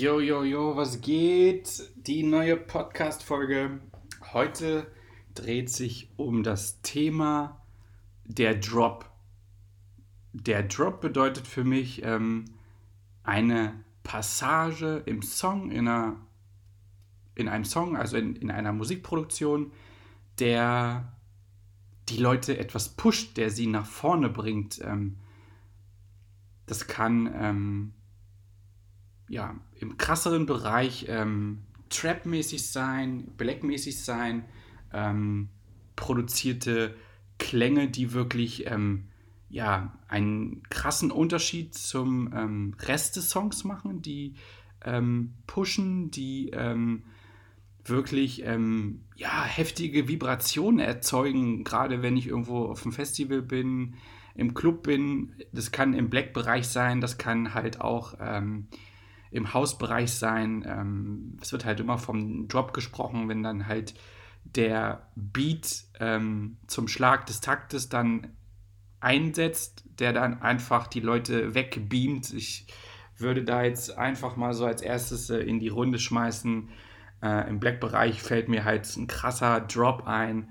Yo, yo, yo, was geht? Die neue Podcast-Folge. Heute dreht sich um das Thema der Drop. Der Drop bedeutet für mich ähm, eine Passage im Song, in, einer, in einem Song, also in, in einer Musikproduktion, der die Leute etwas pusht, der sie nach vorne bringt. Ähm, das kann ähm, ja, im krasseren Bereich ähm, Trap-mäßig sein, Black-mäßig sein, ähm, produzierte Klänge, die wirklich ähm, ja, einen krassen Unterschied zum ähm, Rest des Songs machen, die ähm, pushen, die ähm, wirklich ähm, ja, heftige Vibrationen erzeugen, gerade wenn ich irgendwo auf einem Festival bin, im Club bin. Das kann im Black-Bereich sein, das kann halt auch im Hausbereich sein. Ähm, es wird halt immer vom Drop gesprochen, wenn dann halt der Beat ähm, zum Schlag des Taktes dann einsetzt, der dann einfach die Leute wegbeamt. Ich würde da jetzt einfach mal so als erstes äh, in die Runde schmeißen. Äh, Im Black-Bereich fällt mir halt ein krasser Drop ein.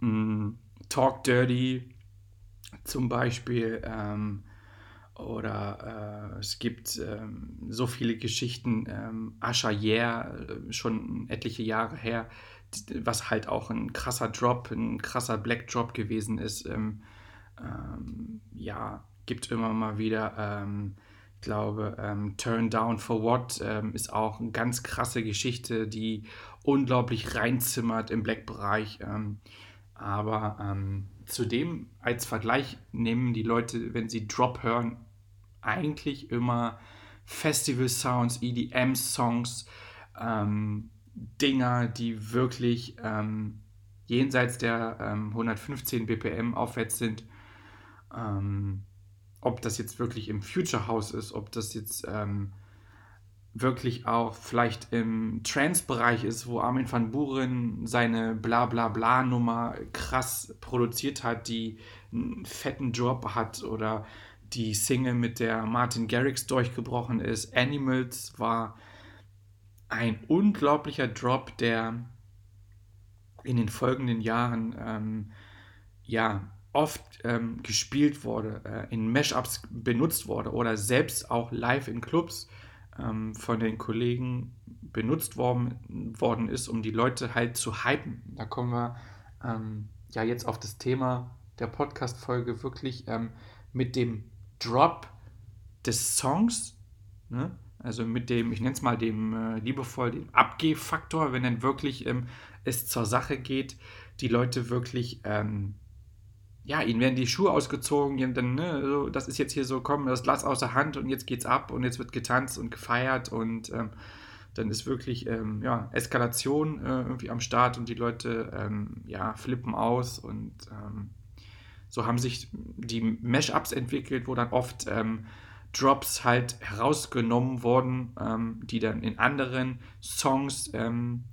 Mm, Talk Dirty zum Beispiel. Ähm, oder äh, es gibt ähm, so viele Geschichten, ähm, Asha Yeah, äh, schon etliche Jahre her, was halt auch ein krasser Drop, ein krasser Black Drop gewesen ist. Ähm, ähm ja, gibt immer mal wieder, ähm, ich glaube, ähm, Turn Down for What ist auch eine ganz krasse Geschichte, die unglaublich reinzimmert im Black-Bereich. Aber zudem als Vergleich nehmen die Leute, wenn sie Drop hören, eigentlich immer Festival-Sounds, EDM-Songs, ähm, Dinger, die wirklich ähm, jenseits der ähm, 115 BPM aufwärts sind. Ähm, ob das jetzt wirklich im Future House ist, ob das jetzt ähm, wirklich auch vielleicht im Trance-Bereich ist, wo Armin van Buren seine Bla-Bla-Bla-Nummer krass produziert hat, die einen fetten Drop hat oder die Single, mit der Martin Garrix durchgebrochen ist. Animals war ein unglaublicher Drop, der in den folgenden Jahren ähm, ja oft ähm, gespielt wurde, äh, in Mashups benutzt wurde oder selbst auch live in Clubs ähm, von den Kollegen benutzt worden, worden ist, um die Leute halt zu hypen. Da kommen wir ähm, ja jetzt auf das Thema der Podcast-Folge wirklich ähm, mit dem Drop des Songs, ne? also mit dem, ich nenne es mal dem äh, liebevoll, dem Abgehfaktor, wenn dann wirklich ähm, es zur Sache geht, die Leute wirklich, ähm, ja, ihnen werden die Schuhe ausgezogen, dann, ne, so, das ist jetzt hier so, komm, das Glas aus der Hand und jetzt geht's ab und jetzt wird getanzt und gefeiert und ähm, dann ist wirklich ähm, ja, Eskalation äh, irgendwie am Start und die Leute ähm, ja, flippen aus und ähm, so haben sich die Mashups entwickelt, wo dann oft ähm, Drops halt herausgenommen wurden, ähm, die dann in anderen Songs ähm,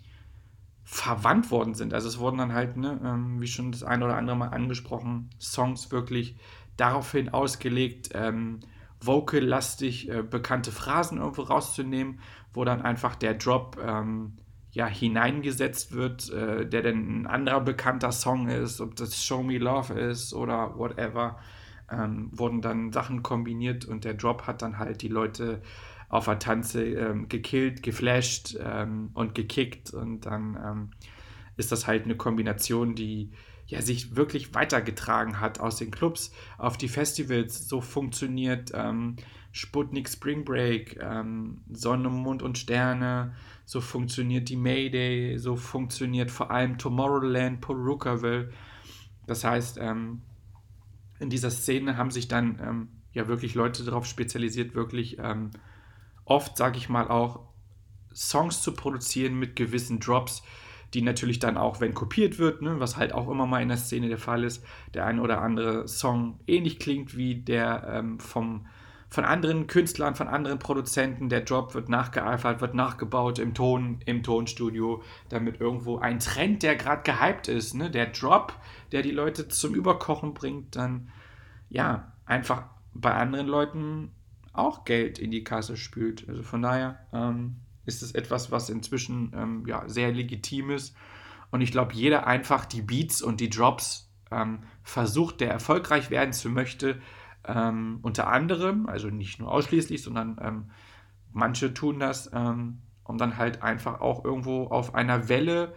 verwandt worden sind. Also es wurden dann halt, ne, ähm, wie schon das eine oder andere Mal angesprochen, Songs wirklich daraufhin ausgelegt, ähm, vocal-lastig äh, bekannte Phrasen irgendwo rauszunehmen, wo dann einfach der Drop ähm, ja, hineingesetzt wird, äh, der dann ein anderer bekannter Song ist, ob das Show Me Love ist oder whatever, ähm, wurden dann Sachen kombiniert und der Drop hat dann halt die Leute auf der Tanze ähm, gekillt, geflasht ähm, und gekickt und dann ähm, ist das halt eine Kombination, die ja, sich wirklich weitergetragen hat aus den Clubs auf die Festivals. So funktioniert ähm, Sputnik Spring Break, ähm, Sonne, Mond und Sterne, so funktioniert die Mayday, so funktioniert vor allem Tomorrowland, Perucaville. Das heißt, ähm, in dieser Szene haben sich dann ähm, ja wirklich Leute darauf spezialisiert, wirklich ähm, oft, sage ich mal, auch Songs zu produzieren mit gewissen Drops, die natürlich dann auch, wenn kopiert wird, ne, was halt auch immer mal in der Szene der Fall ist, der ein oder andere Song ähnlich klingt wie der ähm, vom, von anderen Künstlern, von anderen Produzenten. Der Drop wird nachgeeifert, wird nachgebaut im Ton, im Tonstudio, damit irgendwo ein Trend, der gerade gehypt ist, ne, der Drop, der die Leute zum Überkochen bringt, dann ja, einfach bei anderen Leuten auch Geld in die Kasse spült. Also von daher, ähm, ist es etwas, was inzwischen ähm, ja, sehr legitim ist. Und ich glaube, jeder einfach die Beats und die Drops ähm, versucht, der erfolgreich werden zu möchte, ähm, unter anderem, also nicht nur ausschließlich, sondern ähm, manche tun das, ähm, um dann halt einfach auch irgendwo auf einer Welle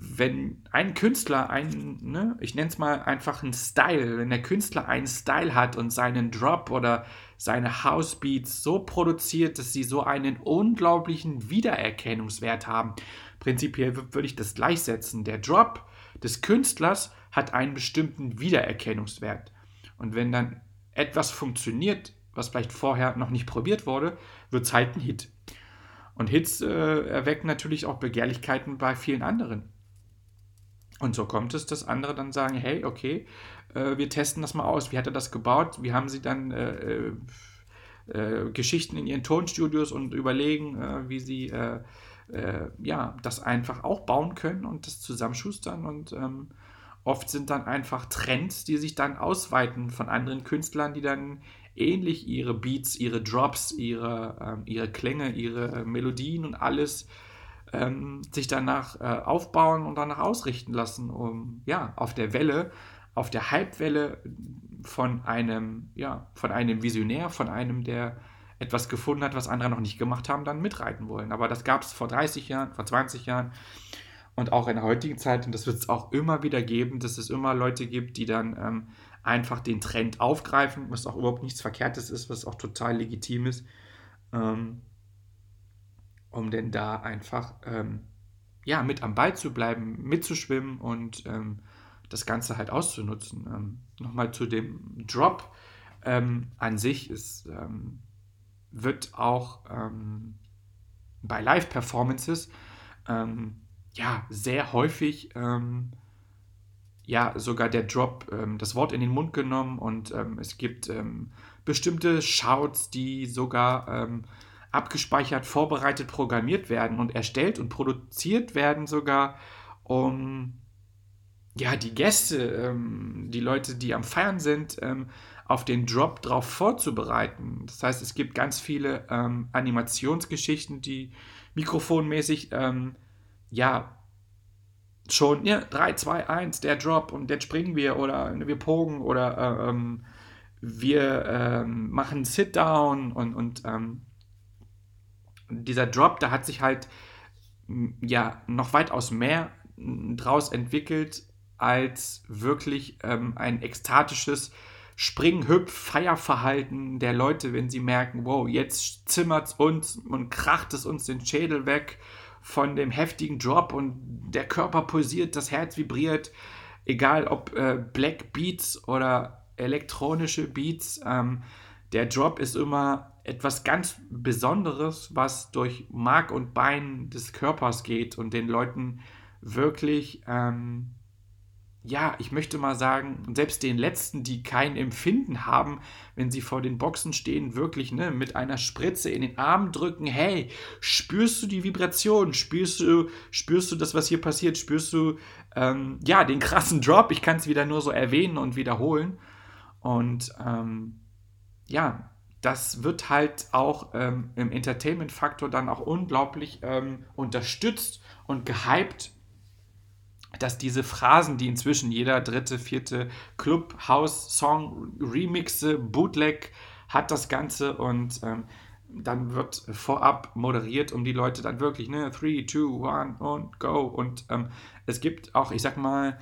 wenn ein Künstler ein, ne, ich nenne es mal einfach einen Style, wenn der Künstler einen Style hat und seinen Drop oder seine Housebeats so produziert, dass sie so einen unglaublichen Wiedererkennungswert haben. Prinzipiell würde ich das gleichsetzen. Der Drop des Künstlers hat einen bestimmten Wiedererkennungswert. Und wenn dann etwas funktioniert, was vielleicht vorher noch nicht probiert wurde, wird es halt ein Hit. Und Hits äh, erwecken natürlich auch Begehrlichkeiten bei vielen anderen. Und so kommt es, dass andere dann sagen, hey, okay, äh, wir testen das mal aus. Wie hat er das gebaut? Wie haben sie dann äh, äh, äh Geschichten in ihren Tonstudios und überlegen, äh, wie sie äh, ja, das einfach auch bauen können und das zusammenschustern. Und ähm, oft sind dann einfach Trends, die sich dann ausweiten von anderen Künstlern, die dann ähnlich ihre Beats, ihre Drops, ihre, ähm, ihre Klänge, ihre Melodien und alles ähm, sich danach äh, aufbauen und danach ausrichten lassen, um ja auf der Welle, auf der Hypewelle von einem, ja, von einem Visionär, von einem, der etwas gefunden hat, was andere noch nicht gemacht haben, dann mitreiten wollen. Aber das gab es vor 30 Jahren, vor 20 Jahren und auch in der heutigen Zeit. Und das wird es auch immer wieder geben, dass es immer Leute gibt, die dann ähm, einfach den Trend aufgreifen, was auch überhaupt nichts Verkehrtes ist, was auch total legitim ist. Ähm, um denn da einfach ähm, ja, mit am Ball zu bleiben, mitzuschwimmen und ähm, das Ganze halt auszunutzen. Ähm, Nochmal zu dem Drop ähm, an sich ist, ähm, wird auch ähm, bei Live-Performances ja sehr häufig ja sogar der Drop das Wort in den Mund genommen und es gibt bestimmte Shouts, die sogar abgespeichert, vorbereitet, programmiert werden und erstellt und produziert werden sogar, um ja, die Gäste, ähm, die Leute, die am Feiern sind, ähm, auf den Drop drauf vorzubereiten. Das heißt, es gibt ganz viele ähm, Animationsgeschichten, die mikrofonmäßig, ähm, ja, schon, ja, 3, 2, 1, der Drop und jetzt springen wir oder wir pogen oder äh, ähm, wir ähm, machen Sit-Down und, und dieser Drop, da hat sich halt ja noch weitaus mehr draus entwickelt als wirklich ähm, ein ekstatisches Spring, Hüpf, Feierverhalten der Leute, wenn sie merken, wow, jetzt zimmert es uns und kracht es uns den Schädel weg von dem heftigen Drop und der Körper pulsiert, das Herz vibriert, egal ob äh, Black Beats oder elektronische Beats, ähm, der Drop ist immer etwas ganz Besonderes, was durch Mark und Bein des Körpers geht und den Leuten wirklich, ähm, ja, ich möchte mal sagen, selbst den Letzten, die kein Empfinden haben, wenn sie vor den Boxen stehen, wirklich ne, mit einer Spritze in den Arm drücken, hey, spürst du die Vibration, spürst du, spürst du das, was hier passiert, spürst du, ähm, ja, den krassen Drop, ich kann es wieder nur so erwähnen und wiederholen. Und ähm, ja, das wird halt auch ähm, im Entertainment-Faktor dann auch unglaublich ähm, unterstützt und gehypt, dass diese Phrasen, die inzwischen jeder dritte, vierte Club, House, Song, Remixe, Bootleg hat das Ganze und ähm, dann wird vorab moderiert, um die Leute dann wirklich, ne, 3, 2, 1 und go. Und ähm, es gibt auch, ich sag mal,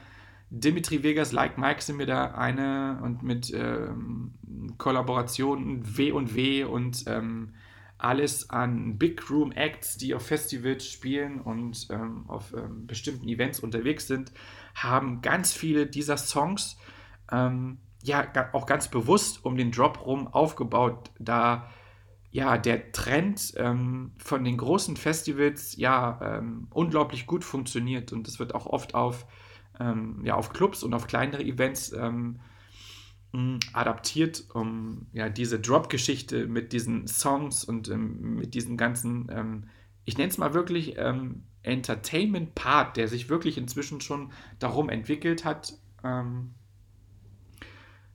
Dimitri Vegas, Like Mike sind mir da eine und mit ähm, Kollaborationen W und W und ähm, alles an Big Room Acts, die auf Festivals spielen und ähm, auf ähm, bestimmten Events unterwegs sind, haben ganz viele dieser Songs ähm, ja auch ganz bewusst um den Drop rum aufgebaut, da ja der Trend ähm, von den großen Festivals ja ähm, unglaublich gut funktioniert und das wird auch oft auf, ähm, ja, auf Clubs und auf kleinere Events ähm, adaptiert, um ja diese Drop-Geschichte mit diesen Songs und ähm, mit diesen ganzen, ähm, ich nenne es mal wirklich Entertainment-Part, der sich wirklich inzwischen schon darum entwickelt hat, ähm,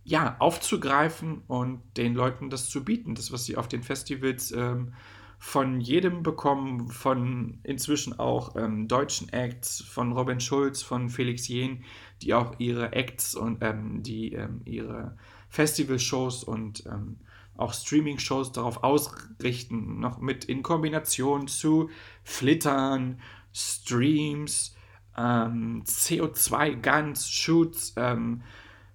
ja, aufzugreifen und den Leuten das zu bieten. Das, was sie auf den Festivals ähm, von jedem bekommen, von inzwischen auch ähm, deutschen Acts, von Robin Schulz, von Felix Jehn, die auch ihre Acts und ähm, die ähm, ihre Festivalshows und ähm, auch Streaming-Shows darauf ausrichten, noch mit in Kombination zu Flittern, Streams, ähm, CO2-Guns, Shoots, ähm,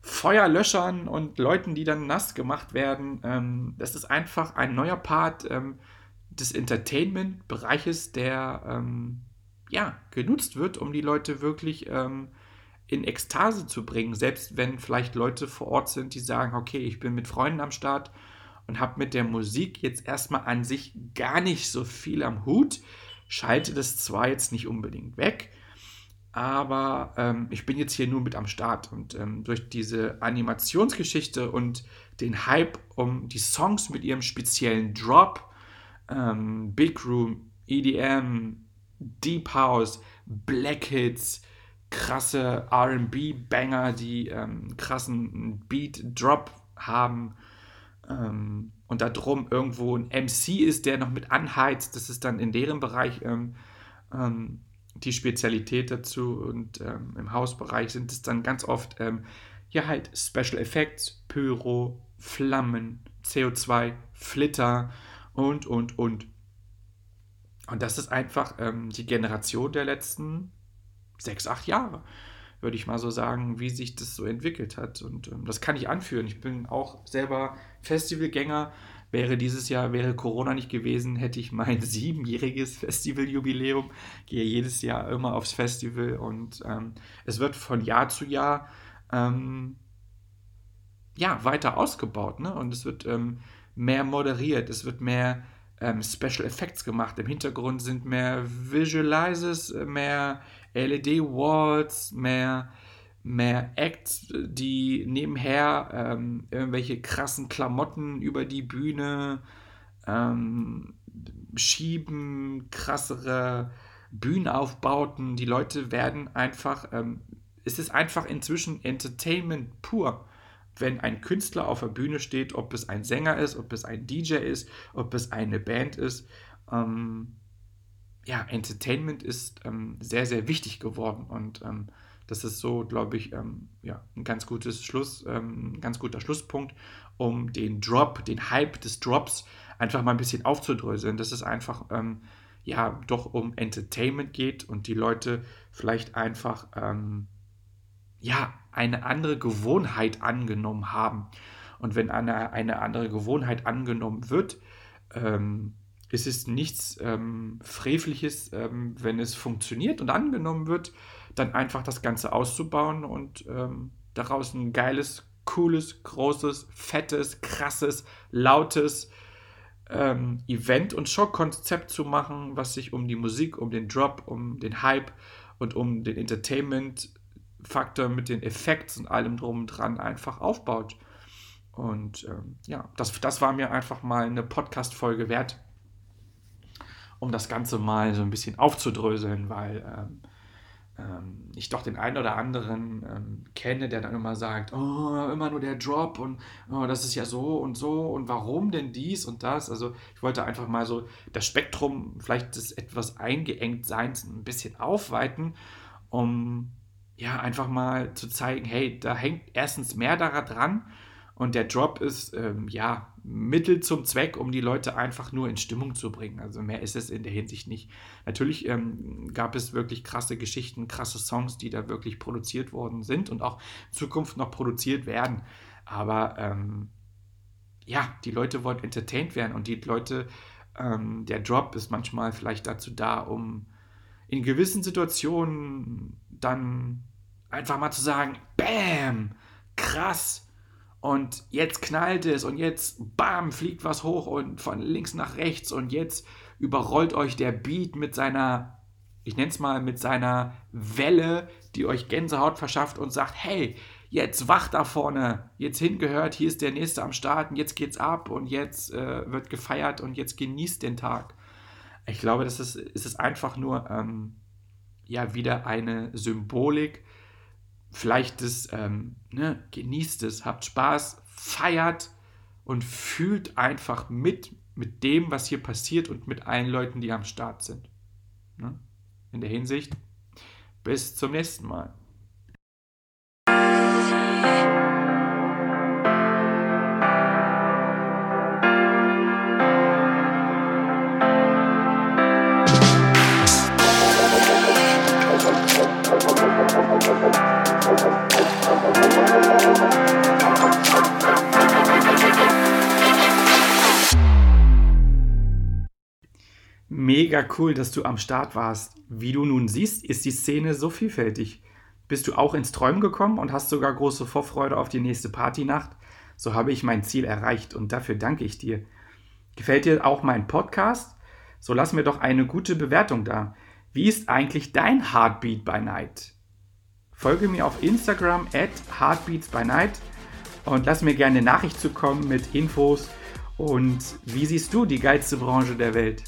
Feuerlöschern und Leuten, die dann nass gemacht werden. Das ist einfach ein neuer Part des Entertainment-Bereiches, der ähm, ja, genutzt wird, um die Leute wirklich ähm, in Ekstase zu bringen. Selbst wenn vielleicht Leute vor Ort sind, die sagen, okay, ich bin mit Freunden am Start und habe mit der Musik jetzt erstmal an sich gar nicht so viel am Hut schalte das zwar jetzt nicht unbedingt weg, aber ähm, ich bin jetzt hier nur mit am Start und ähm, durch diese Animationsgeschichte und den Hype um die Songs mit ihrem speziellen Drop, ähm, Big Room, EDM, Deep House, Black Hits, krasse RB-Banger, die ähm, krassen Beat-Drop haben, ähm, und da drum irgendwo ein MC ist, der noch mit anheizt, das ist dann in deren Bereich ähm, ähm, die Spezialität dazu. Und ähm, im Hausbereich sind es dann ganz oft ähm, ja halt Special Effects, Pyro, Flammen, CO2, Flitter und und und. Und das ist einfach ähm, die Generation der letzten sechs, acht Jahre würde ich mal so sagen, wie sich das so entwickelt hat. Und ähm, das kann ich anführen. Ich bin auch selber Festivalgänger. Wäre dieses Jahr, wäre Corona nicht gewesen, hätte ich mein siebenjähriges Festivaljubiläum. Gehe jedes Jahr immer aufs Festival und ähm, es wird von Jahr zu Jahr ähm, ja, weiter ausgebaut. Ne? Und es wird ähm, mehr moderiert, es wird mehr ähm, Special Effects gemacht. Im Hintergrund sind mehr Visualizes, mehr LED-Walls, mehr, mehr Acts, die nebenher ähm, irgendwelche krassen Klamotten über die Bühne ähm, schieben, krassere Bühnenaufbauten. Die Leute werden einfach, ähm, es ist einfach inzwischen Entertainment pur wenn ein Künstler auf der Bühne steht, ob es ein Sänger ist, ob es ein DJ ist, ob es eine Band ist. Ähm, ja, Entertainment ist ähm, sehr, sehr wichtig geworden und ähm, das ist so, glaube ich, ähm, ja, ein ganz gutes Schluss, ähm, ein ganz guter Schlusspunkt, um den Drop, den Hype des Drops einfach mal ein bisschen aufzudröseln, dass es einfach ähm, ja doch um Entertainment geht und die Leute vielleicht einfach ja, eine andere Gewohnheit angenommen haben. Und wenn eine, eine andere Gewohnheit angenommen wird, ähm, ist es nichts ähm, Frevliches, ähm, wenn es funktioniert und angenommen wird, dann einfach das Ganze auszubauen und ähm, daraus ein geiles, cooles, großes, fettes, krasses, lautes ähm, Event- und Show-Konzept zu machen, was sich um die Musik, um den Drop, um den Hype und um den Entertainment Faktor mit den Effekten und allem drum und dran einfach aufbaut. Und ähm, ja, das, das war mir einfach mal eine Podcast-Folge wert, um das Ganze mal so ein bisschen aufzudröseln, weil ähm, ähm, ich doch den einen oder anderen ähm, kenne, der dann immer sagt, oh, immer nur der Drop und oh, das ist ja so und so und warum denn dies und das. Also ich wollte einfach mal so das Spektrum vielleicht des etwas eingeengt Seins ein bisschen aufweiten, um ja, einfach mal zu zeigen, hey, da hängt erstens mehr daran dran und der Drop ist, ähm, ja, Mittel zum Zweck, um die Leute einfach nur in Stimmung zu bringen. Also mehr ist es in der Hinsicht nicht. Natürlich ähm, gab es wirklich krasse Geschichten, krasse Songs, die da wirklich produziert worden sind und auch in Zukunft noch produziert werden. Aber ähm, ja, die Leute wollen entertained werden und die Leute, ähm, der Drop ist manchmal vielleicht dazu da, um in gewissen Situationen dann einfach mal zu sagen, Bam, krass. und jetzt knallt es und jetzt bam, fliegt was hoch und von links nach rechts und jetzt überrollt euch der Beat mit seiner, ich nenne es mal, mit seiner Welle, die euch Gänsehaut verschafft und sagt, hey, jetzt wacht da vorne, jetzt hingehört, hier ist der Nächste am Start und jetzt geht's ab und jetzt äh, wird gefeiert und jetzt genießt den Tag. Ich glaube, das ist, ist es einfach nur ähm, ja wieder eine Symbolik vielleicht das, ähm, ne, genießt es, habt Spaß, feiert und fühlt einfach mit, mit dem, was hier passiert und mit allen Leuten, die am Start sind. Ne? In der Hinsicht, bis zum nächsten Mal. Mega cool, dass du am Start warst. Wie du nun siehst, ist die Szene so vielfältig. Bist du auch ins Träumen gekommen und hast sogar große Vorfreude auf die nächste Partynacht? So habe ich mein Ziel erreicht und dafür danke ich dir. Gefällt dir auch mein Podcast? So lass mir doch eine gute Bewertung da. Wie ist eigentlich dein Heartbeat by Night? Folge mir auf Instagram at Heartbeats by Night und lass mir gerne eine Nachricht zukommen mit Infos und wie siehst du die geilste Branche der Welt?